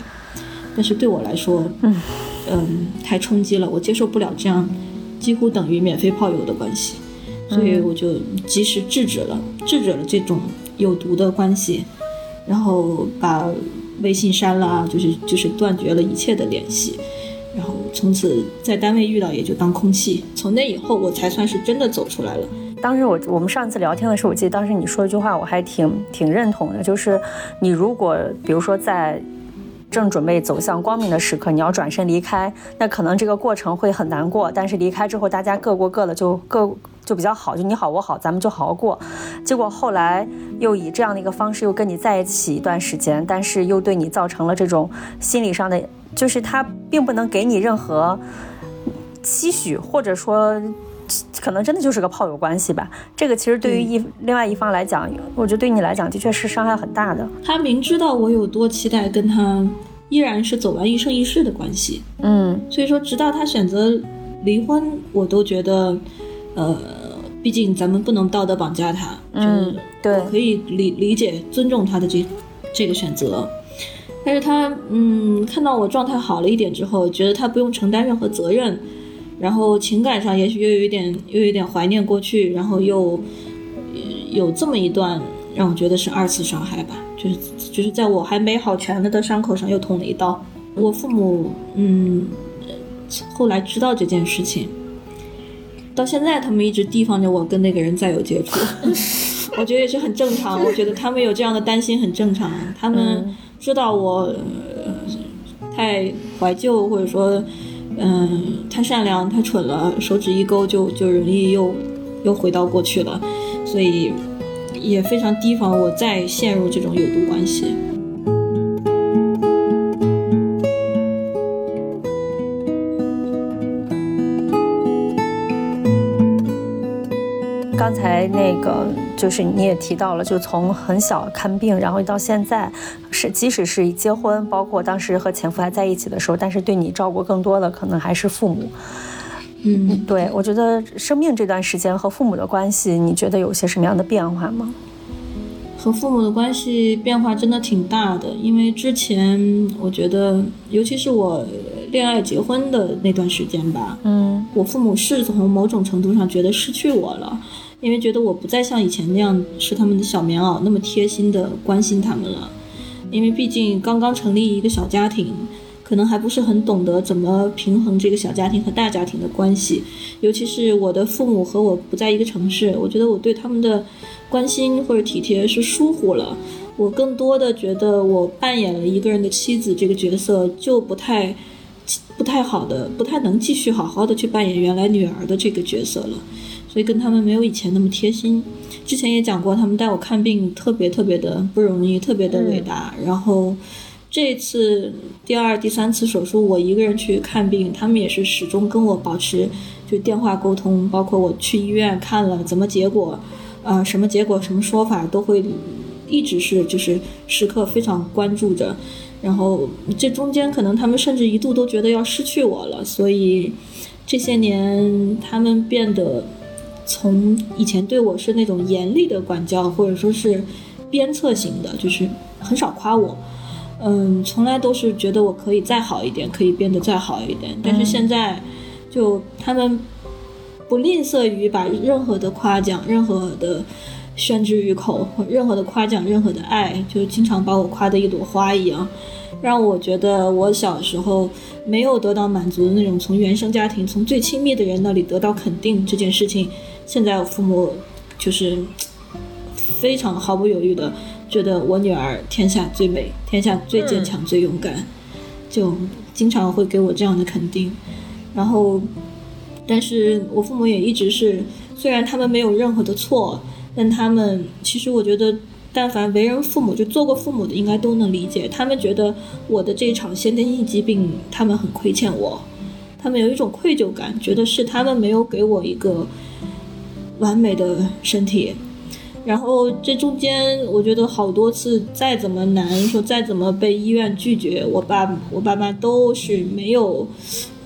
但是对我来说，嗯嗯太冲击了，我接受不了这样几乎等于免费泡友的关系，所以我就及时制止了，制止了这种有毒的关系，然后把微信删了啊，就是就是断绝了一切的联系，然后从此在单位遇到也就当空气。从那以后，我才算是真的走出来了。当时我我们上次聊天的时候，我记得当时你说一句话，我还挺挺认同的，就是你如果比如说在正准备走向光明的时刻，你要转身离开，那可能这个过程会很难过，但是离开之后，大家各过各的，就各就比较好，就你好我好，咱们就好好过。结果后来又以这样的一个方式又跟你在一起一段时间，但是又对你造成了这种心理上的，就是他并不能给你任何期许，或者说。可能真的就是个炮友关系吧。这个其实对于一、另外一方来讲，我觉得对你来讲的确是伤害很大的。他明知道我有多期待跟他依然是走完一生一世的关系，嗯所以说直到他选择离婚，我都觉得，呃，毕竟咱们不能道德绑架他，嗯就是对我可以理理解尊重他的这这个选择。但是他嗯，看到我状态好了一点之后，觉得他不用承担任何责任，然后情感上也许又有一点又有一点怀念过去，然后又呃有这么一段让我觉得是二次伤害吧，就是就是在我还没好全了的伤口上又捅了一刀。我父母嗯，后来知道这件事情，到现在他们一直提防着我跟那个人再有接触，我觉得也是很正常。我觉得他们有这样的担心很正常，他们知道我、呃、太怀旧，或者说嗯、太善良、太蠢了，手指一勾就就容易又又回到过去了，所以也非常提防我再陷入这种有毒关系。才那个就是你也提到了，就从很小看病，然后到现在，是即使是结婚，包括当时和前夫还在一起的时候，但是对你照顾更多的可能还是父母。嗯，对我觉得生病这段时间和父母的关系，你觉得有些什么样的变化吗？和父母的关系变化真的挺大的，因为之前我觉得，尤其是我恋爱结婚的那段时间吧，嗯我父母是从某种程度上觉得失去我了，因为觉得我不再像以前那样是他们的小棉袄，那么贴心的关心他们了。因为毕竟刚刚成立一个小家庭，可能还不是很懂得怎么平衡这个小家庭和大家庭的关系。尤其是我的父母和我不在一个城市，我觉得我对他们的关心或者体贴是疏忽了。我更多的觉得我扮演了一个人的妻子这个角色就不太。不太好的，不太能继续好好的去扮演原来女儿的这个角色了，所以跟他们没有以前那么贴心。之前也讲过，他们带我看病特别特别的不容易，特别的伟大。然后这次第二、第三次手术，我一个人去看病，他们也是始终跟我保持就电话沟通，包括我去医院看了怎么结果，呃，什么结果、什么说法，都会一直是就是时刻非常关注着。然后这中间可能他们甚至一度都觉得要失去我了，所以这些年他们变得从以前对我是那种严厉的管教，或者说是鞭策型的，就是很少夸我，嗯，从来都是觉得我可以再好一点，可以变得再好一点。但是现在就他们不吝啬于把任何的夸奖、任何的宣之于口，任何的夸奖、任何的爱，就经常把我夸得一朵花一样，让我觉得我小时候没有得到满足的那种从原生家庭、从最亲密的人那里得到肯定这件事情，现在我父母就是非常毫不犹豫的觉得我女儿天下最美、天下最坚强、最勇敢，就经常会给我这样的肯定，然后。但是我父母也一直是，虽然他们没有任何的错，但他们其实我觉得，但凡为人父母就做过父母的，应该都能理解。他们觉得我的这场先天性疾病，他们很亏欠我，他们有一种愧疚感，觉得是他们没有给我一个完美的身体。然后这中间，我觉得好多次，再怎么难，说再怎么被医院拒绝，我爸我爸妈都是没有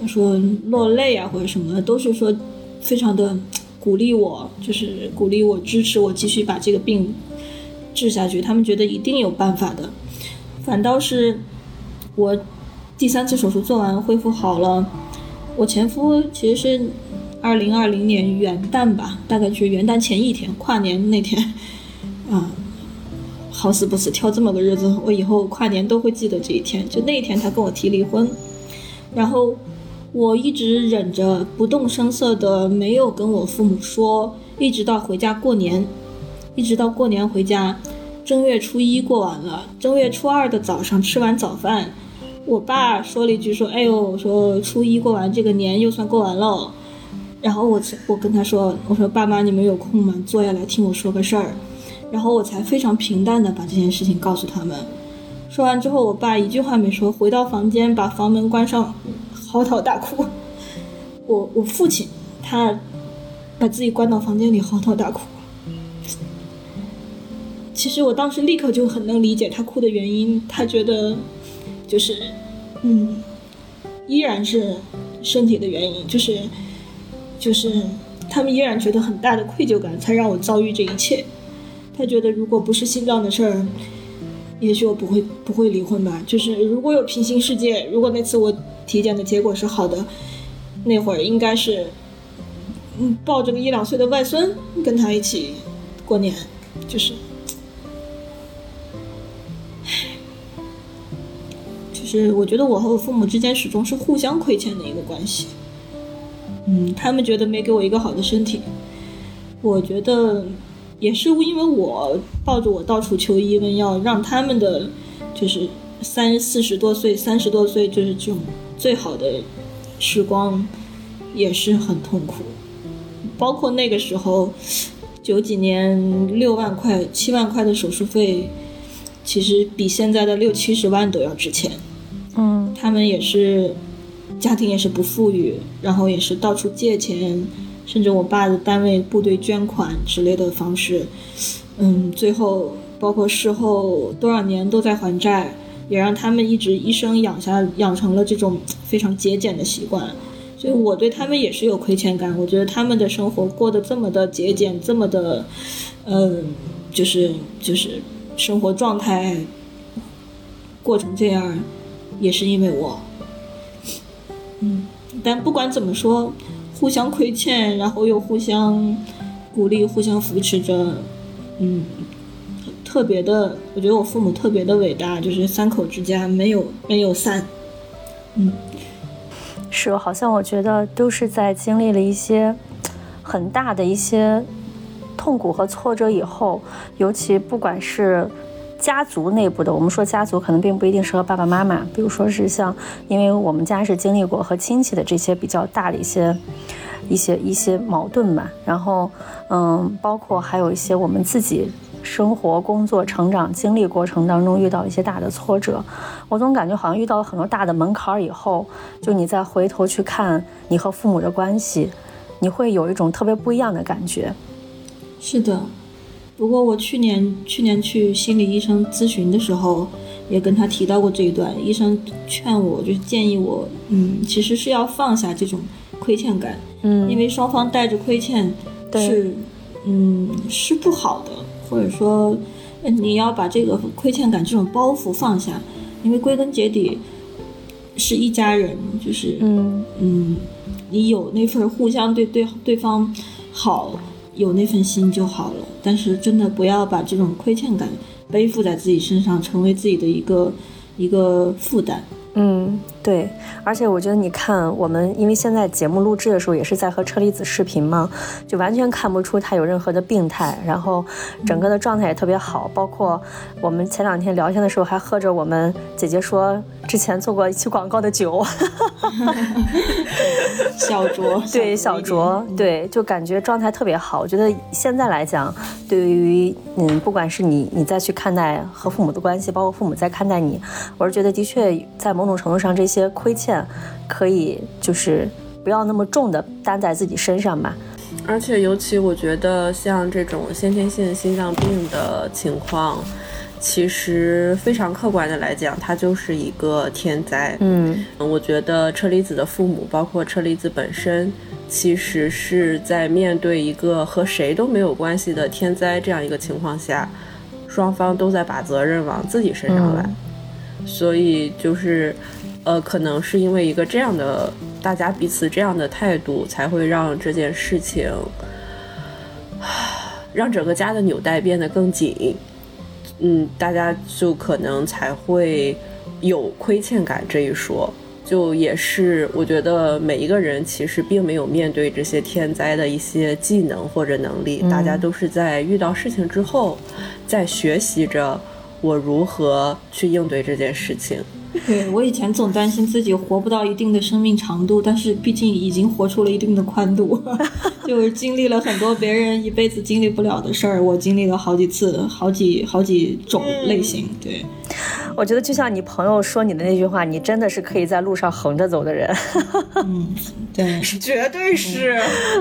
说落泪啊或者什么，都是说非常的鼓励我，就是鼓励我、支持我继续把这个病治下去。他们觉得一定有办法的。反倒是我第三次手术做完恢复好了，我前夫其实是二零二零年元旦吧，大概就是元旦前一天，跨年那天，啊，好死不死挑这么个日子，我以后跨年都会记得这一天。就那一天，他跟我提离婚，然后我一直忍着，不动声色的没有跟我父母说，一直到回家过年，一直到过年回家，正月初一过完了，正月初二的早上吃完早饭，我爸说了一句说：“哎呦，说初一过完这个年又算过完喽。”然后我我跟他说：“我说爸妈，你们有空吗？坐下来听我说个事儿。”然后我才非常平淡的把这件事情告诉他们。说完之后，我爸一句话没说，回到房间把房门关上，嚎啕大哭。我我父亲他把自己关到房间里嚎啕大哭。其实我当时立刻就很能理解他哭的原因，他觉得就是嗯，依然是身体的原因，就是就是他们依然觉得很大的愧疚感，才让我遭遇这一切。他觉得如果不是心脏的事儿，也许我不会不会离婚吧。就是如果有平行世界，如果那次我体检的结果是好的，那会儿应该是，嗯，抱着个一两岁的外孙跟他一起过年，就是，是我觉得我和我父母之间始终是互相亏欠的一个关系。嗯，他们觉得没给我一个好的身体，我觉得也是因为我抱着我到处求医问药，让他们的就是三四十多岁、三十多岁就是这种最好的时光，也是很痛苦。包括那个时候，九几年六万块、七万块的手术费，其实比现在的六七十万都要值钱。他们也是家庭也是不富裕，然后也是到处借钱，甚至我爸的单位部队捐款之类的方式，嗯，最后包括事后多少年都在还债，也让他们一直一生养下养成了这种非常节俭的习惯。所以我对他们也是有亏欠感，我觉得他们的生活过得这么的节俭，这么的，嗯，就是就是生活状态过成这样，也是因为我。嗯，但不管怎么说，互相亏欠，然后又互相鼓励、互相扶持着，嗯，特别的，我觉得我父母特别的伟大，就是三口之家没有没有散。嗯，是，好像我觉得都是在经历了一些很大的一些痛苦和挫折以后，尤其不管是家族内部的，我们说家族可能并不一定是和爸爸妈妈，比如说是像，因为我们家是经历过和亲戚的这些比较大的一些。一些一些矛盾吧，然后，嗯，包括还有一些我们自己生活、工作、成长经历过程当中遇到一些大的挫折，我总感觉好像遇到了很多大的门槛以后，就你再回头去看你和父母的关系，你会有一种特别不一样的感觉。是的。不过我去年去年去心理医生咨询的时候，也跟他提到过这一段。医生劝我，就是建议我，嗯，其实是要放下这种亏欠感，嗯因为双方带着亏欠是，嗯，是不好的，或者说，呃你要把这个亏欠感这种包袱放下，因为归根结底是一家人，就是，嗯嗯，你有那份互相对对对方好，有那份心就好了。但是真的不要把这种亏欠感背负在自己身上，成为自己的一个一个负担。嗯，对，而且我觉得你看，我们因为现在节目录制的时候也是在和车厘子视频嘛，就完全看不出他有任何的病态，然后整个的状态也特别好。包括我们前两天聊天的时候，还喝着我们姐姐说之前做过一期广告的酒，小酌，对小酌酌，对，就感觉状态特别好。我觉得现在来讲，对于嗯，不管是你你再去看待和父母的关系，包括父母在看待你，我是觉得的确在某种程度上，这些亏欠可以就是不要那么重的担在自己身上吧。而且尤其我觉得像这种先天性心脏病的情况，其实非常客观的来讲，它就是一个天灾。嗯我觉得车厘子的父母，包括车厘子本身，其实是在面对一个和谁都没有关系的天灾这样一个情况下，双方都在把责任往自己身上来。所以就是，呃，可能是因为一个这样的大家彼此这样的态度，才会让这件事情，让整个家的纽带变得更紧。嗯，大家就可能才会有亏欠感这一说。就也是，我觉得每一个人其实并没有面对这些天灾的一些技能或者能力，大家都是在遇到事情之后，在学习着我如何去应对这件事情。对我以前总担心自己活不到一定的生命长度，但是毕竟已经活出了一定的宽度，就是经历了很多别人一辈子经历不了的事儿，我经历了好几次，好几好几种类型。对，我觉得就像你朋友说你的那句话，你真的是可以在路上横着走的人。嗯，对，绝对是。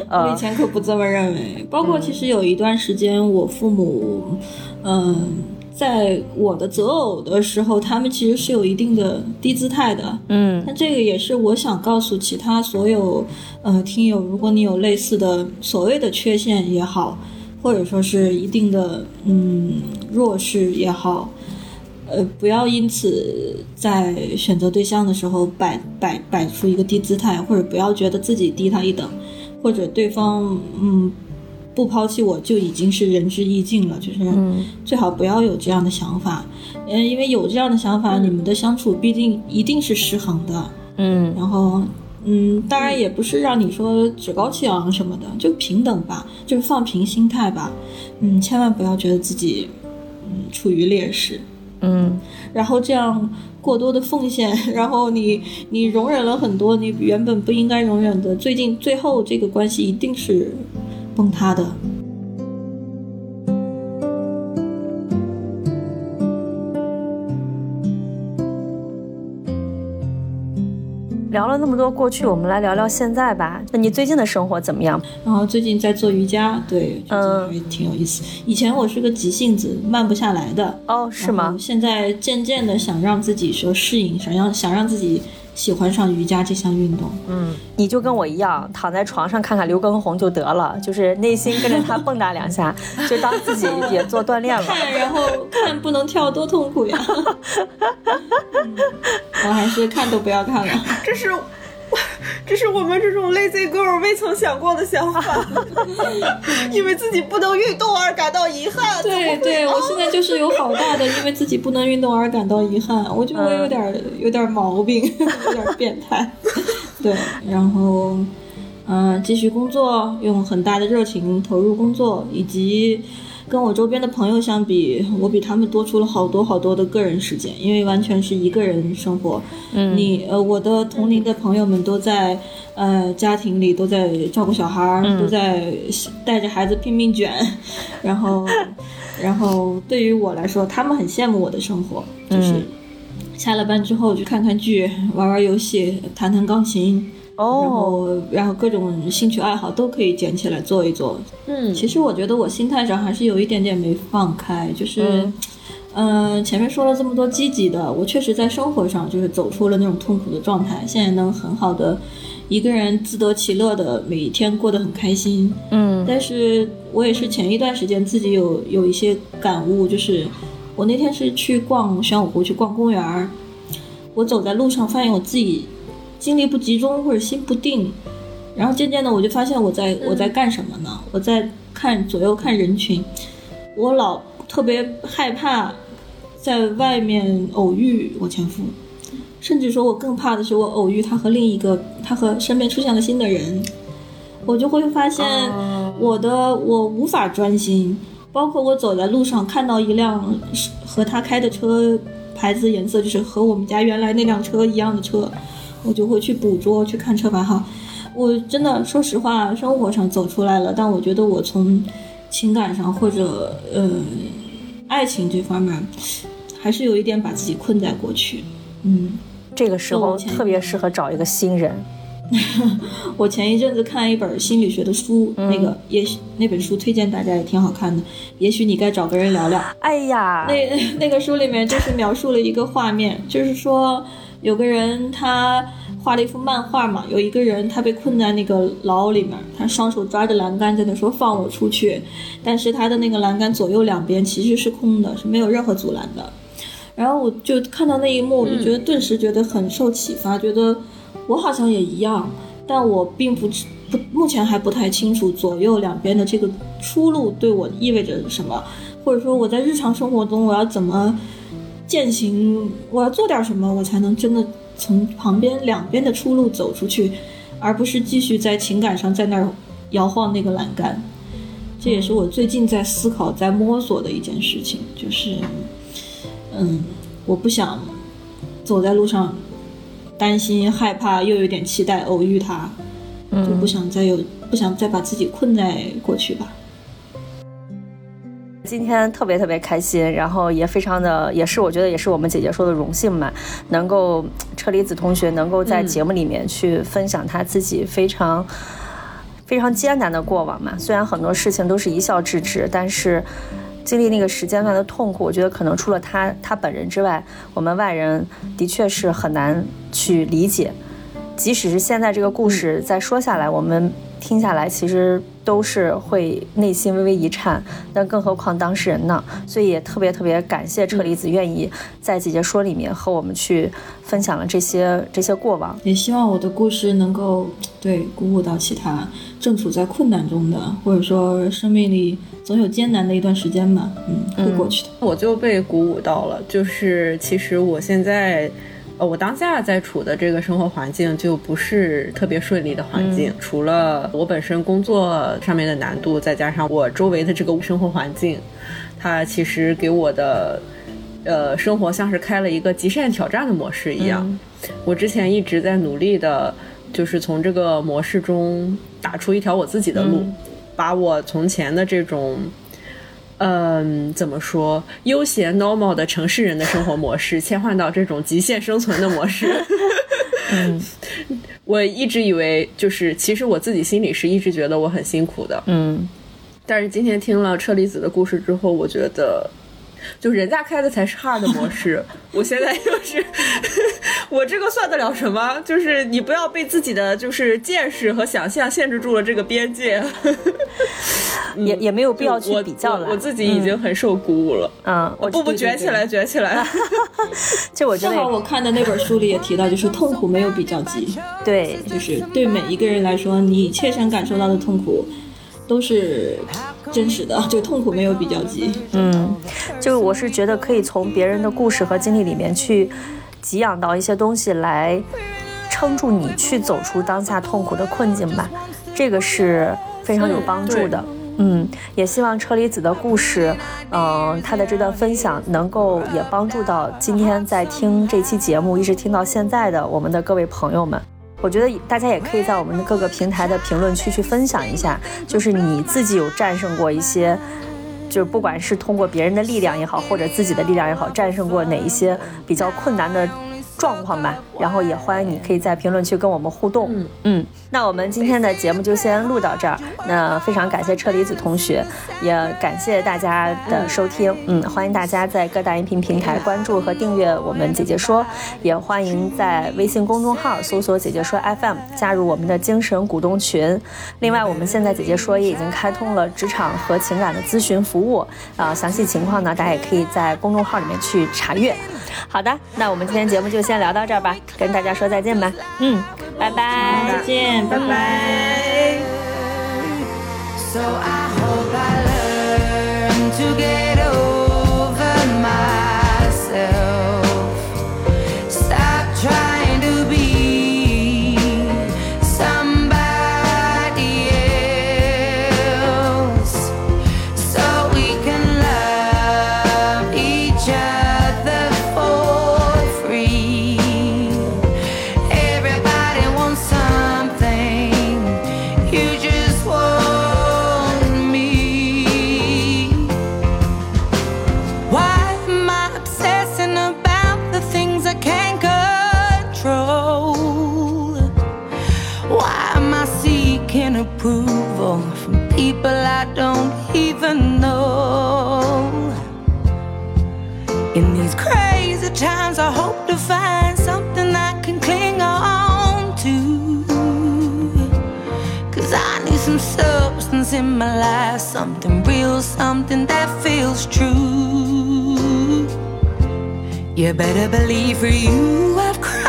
我以前可不这么认为。包括其实有一段时间，我父母，嗯，在我的择偶的时候，他们其实是有一定的低姿态的。嗯那这个也是我想告诉其他所有呃听友，如果你有类似的所谓的缺陷也好，或者说是一定的嗯弱势也好，呃，不要因此在选择对象的时候摆摆摆出一个低姿态，或者不要觉得自己低他一等，或者对方嗯不抛弃我就已经是仁至义尽了，就是最好不要有这样的想法，嗯，因为有这样的想法，你们的相处必定一定是失衡的，嗯然后。嗯，当然也不是让你说趾高气昂什么的，就平等吧，就是放平心态吧。嗯，千万不要觉得自己嗯处于劣势。嗯然后这样过多的奉献，然后你你容忍了很多你原本不应该容忍的，最近最后这个关系一定是崩塌的。聊了那么多过去，我们来聊聊现在吧。那你最近的生活怎么样？然后最近在做瑜伽，对，觉得还挺有意思。以前我是个急性子，慢不下来的，哦，是吗？现在渐渐的想让自己说适应，想让想让自己喜欢上瑜伽这项运动。嗯，你就跟我一样，躺在床上看看刘畊宏就得了，就是内心跟着他蹦跶两下，就当自己也做锻炼了。看，然后看不能跳多痛苦呀！嗯我还是看都不要看了。这是，这是我们这种 lazy girl 未曾想过的想法，因为自己不能运动而感到遗憾。对对，我现在就是有好大的因为自己不能运动而感到遗憾，我觉得我有点儿有点儿毛病，有点儿变态。对，然后嗯、继续工作，用很大的热情投入工作，以及跟我周边的朋友相比，我比他们多出了好多好多的个人时间，因为完全是一个人生活。嗯，你呃，我的同龄的朋友们都在呃家庭里，都在照顾小孩儿，都在带着孩子拼命卷，然后，然后对于我来说，他们很羡慕我的生活，就是下了班之后去看看剧、玩玩游戏、弹弹钢琴。然哦，后，然后各种兴趣爱好都可以捡起来做一做。嗯，其实我觉得我心态上还是有一点点没放开，就是，嗯、前面说了这么多积极的，我确实在生活上就是走出了那种痛苦的状态，现在能很好的一个人自得其乐的每一天过得很开心。嗯但是我也是前一段时间自己有有一些感悟，就是我那天是去逛玄武湖，去逛公园儿，我走在路上发现我自己精力不集中或者心不定，然后渐渐的我就发现我在我在干什么呢？我在看左右看人群，我老特别害怕在外面偶遇我前夫，甚至说我更怕的是我偶遇他和另一个他和身边出现了新的人，我就会发现我的我无法专心，包括我走在路上看到一辆是和他开的车牌子颜色就是和我们家原来那辆车一样的车，我就会去捕捉去看车牌号。我真的说实话，生活上走出来了，但我觉得我从情感上或者呃爱情这方面，还是有一点把自己困在过去。嗯，这个时候特别适合找一个新人。我前一阵子看一本心理学的书，那个也许那本书推荐大家也挺好看的，也许你该找个人聊聊。哎呀，那那个书里面就是描述了一个画面，就是说有个人他画了一幅漫画嘛，有一个人他被困在那个牢里面，他双手抓着栏杆在那说放我出去，但是他的那个栏杆左右两边其实是空的，是没有任何阻拦的。然后我就看到那一幕，我就觉得顿时觉得很受启发，觉得我好像也一样，但我并不知不目前还不太清楚左右两边的这个出路对我意味着什么，或者说我在日常生活中我要怎么践行，我要做点什么，我才能真的从旁边两边的出路走出去，而不是继续在情感上在那儿摇晃那个栏杆。这也是我最近在思考、在摸索的一件事情，就是，嗯，我不想走在路上担心、害怕，又有点期待偶遇他，就不想再有不想再把自己困在过去吧。今天特别特别开心，然后也非常的，也是我觉得也是我们姐姐说的荣幸嘛，能够车厘子同学能够在节目里面去分享他自己非常。非常艰难的过往嘛，虽然很多事情都是一笑置之，但是经历那个时间段的痛苦，我觉得可能除了他他本人之外，我们外人的确是很难去理解。即使是现在这个故事再说下来，我们听下来其实都是会内心微微一颤，但更何况当事人呢？所以也特别特别感谢车厘子愿意在姐姐说里面和我们去分享了这些这些过往。也希望我的故事能够对鼓舞到其他正处在困难中的，或者说生命里总有艰难的一段时间吧。嗯，会过去的。我就被鼓舞到了，就是其实我现在。呃，我当下在处的这个生活环境就不是特别顺利的环境，除了我本身工作上面的难度，再加上我周围的这个生活环境，它其实给我的呃生活像是开了一个极限挑战的模式一样。我之前一直在努力的，就是从这个模式中打出一条我自己的路，把我从前的这种。嗯，怎么说？悠闲 normal 的城市人的生活模式，切换到这种极限生存的模式。嗯，我一直以为，就是其实我自己心里是一直觉得我很辛苦的。嗯，但是今天听了车厘子的故事之后，我觉得。就人家开的才是 hard 模式，我现在就是，我这个算得了什么？就是你不要被自己的就是见识和想象限制住了这个边界，也也没有必要去比较了。我自己已经很受鼓舞了。嗯，我步步卷起来，卷起来。就我正好我看的那本书里也提到，就是痛苦没有比较级。对，就是对每一个人来说，你切身感受到的痛苦。都是真实的，这个痛苦没有比较级。嗯，就我是觉得可以从别人的故事和经历里面去给养到一些东西来撑住你去走出当下痛苦的困境吧，这个是非常有帮助的。嗯，也希望车厘子的故事，嗯，他的这段分享能够也帮助到今天在听这期节目一直听到现在的我们的各位朋友们。我觉得大家也可以在我们的各个平台的评论区去分享一下，就是你自己有战胜过一些，就是不管是通过别人的力量也好，或者自己的力量也好，战胜过哪一些比较困难的。状况吧，然后也欢迎你可以在评论区跟我们互动。嗯嗯，那我们今天的节目就先录到这儿。那非常感谢车厘子同学，也感谢大家的收听。嗯，欢迎大家在各大音频平台关注和订阅我们姐姐说，也欢迎在微信公众号搜索姐姐说 FM 加入我们的精神股东群。另外，我们现在姐姐说也已经开通了职场和情感的咨询服务啊，详细情况呢，大家也可以在公众号里面去查阅。好的，那我们今天节目就先聊到这儿吧，跟大家说再见吧。嗯，拜拜，再见，拜拜。So I hope I learn to get these crazy times, I hope to find something I can cling on to. Cause I need some substance in my life, something real, something that feels true. You better believe for you I've cried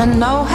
I know